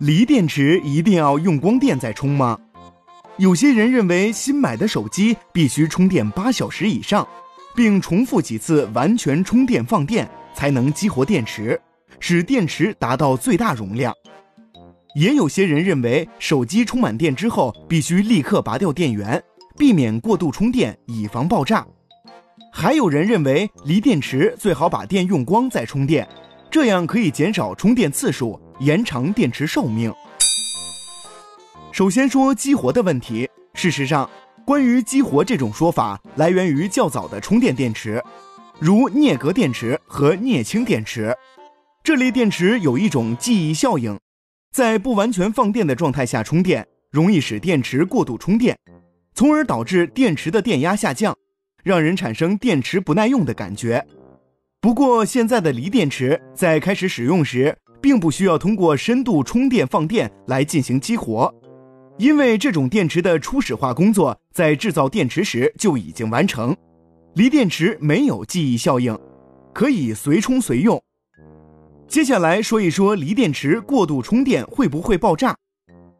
锂电池一定要用光电再充吗？有些人认为新买的手机必须充电八小时以上，并重复几次完全充电放电才能激活电池，使电池达到最大容量。也有些人认为手机充满电之后必须立刻拔掉电源，避免过度充电，以防爆炸。还有人认为锂电池最好把电用光再充电，这样可以减少充电次数。延长电池寿命。首先说激活的问题。事实上，关于激活这种说法，来源于较早的充电电池，如镍镉电池和镍氢电池。这类电池有一种记忆效应，在不完全放电的状态下充电，容易使电池过度充电，从而导致电池的电压下降，让人产生电池不耐用的感觉。不过，现在的锂电池在开始使用时，并不需要通过深度充电放电来进行激活，因为这种电池的初始化工作在制造电池时就已经完成。锂电池没有记忆效应，可以随充随用。接下来说一说锂电池过度充电会不会爆炸？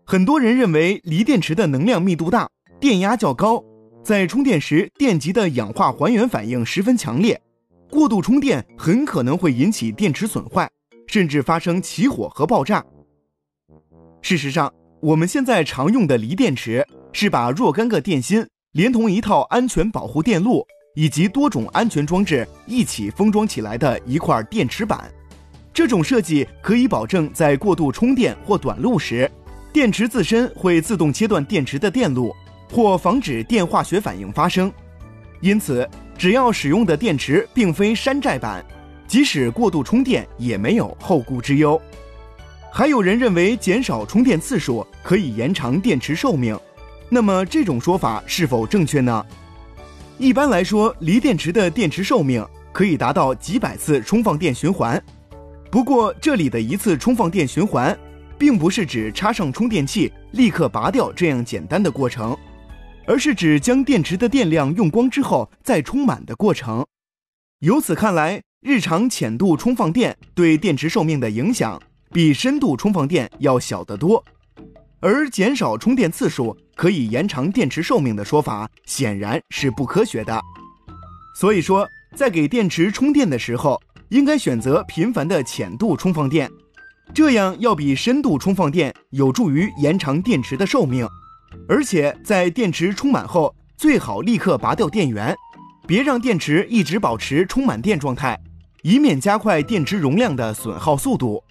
很多人认为锂电池的能量密度大，电压较高，在充电时电极的氧化还原反应十分强烈，过度充电很可能会引起电池损坏。甚至发生起火和爆炸。事实上，我们现在常用的锂电池是把若干个电芯连同一套安全保护电路以及多种安全装置一起封装起来的一块电池板。这种设计可以保证在过度充电或短路时，电池自身会自动切断电池的电路，或防止电化学反应发生。因此，只要使用的电池并非山寨版。即使过度充电也没有后顾之忧。还有人认为减少充电次数可以延长电池寿命，那么这种说法是否正确呢？一般来说，锂电池的电池寿命可以达到几百次充放电循环。不过，这里的一次充放电循环，并不是指插上充电器立刻拔掉这样简单的过程，而是指将电池的电量用光之后再充满的过程。由此看来。日常浅度充放电对电池寿命的影响比深度充放电要小得多，而减少充电次数可以延长电池寿命的说法显然是不科学的。所以说，在给电池充电的时候，应该选择频繁的浅度充放电，这样要比深度充放电有助于延长电池的寿命。而且在电池充满后，最好立刻拔掉电源，别让电池一直保持充满电状态。以免加快电池容量的损耗速度。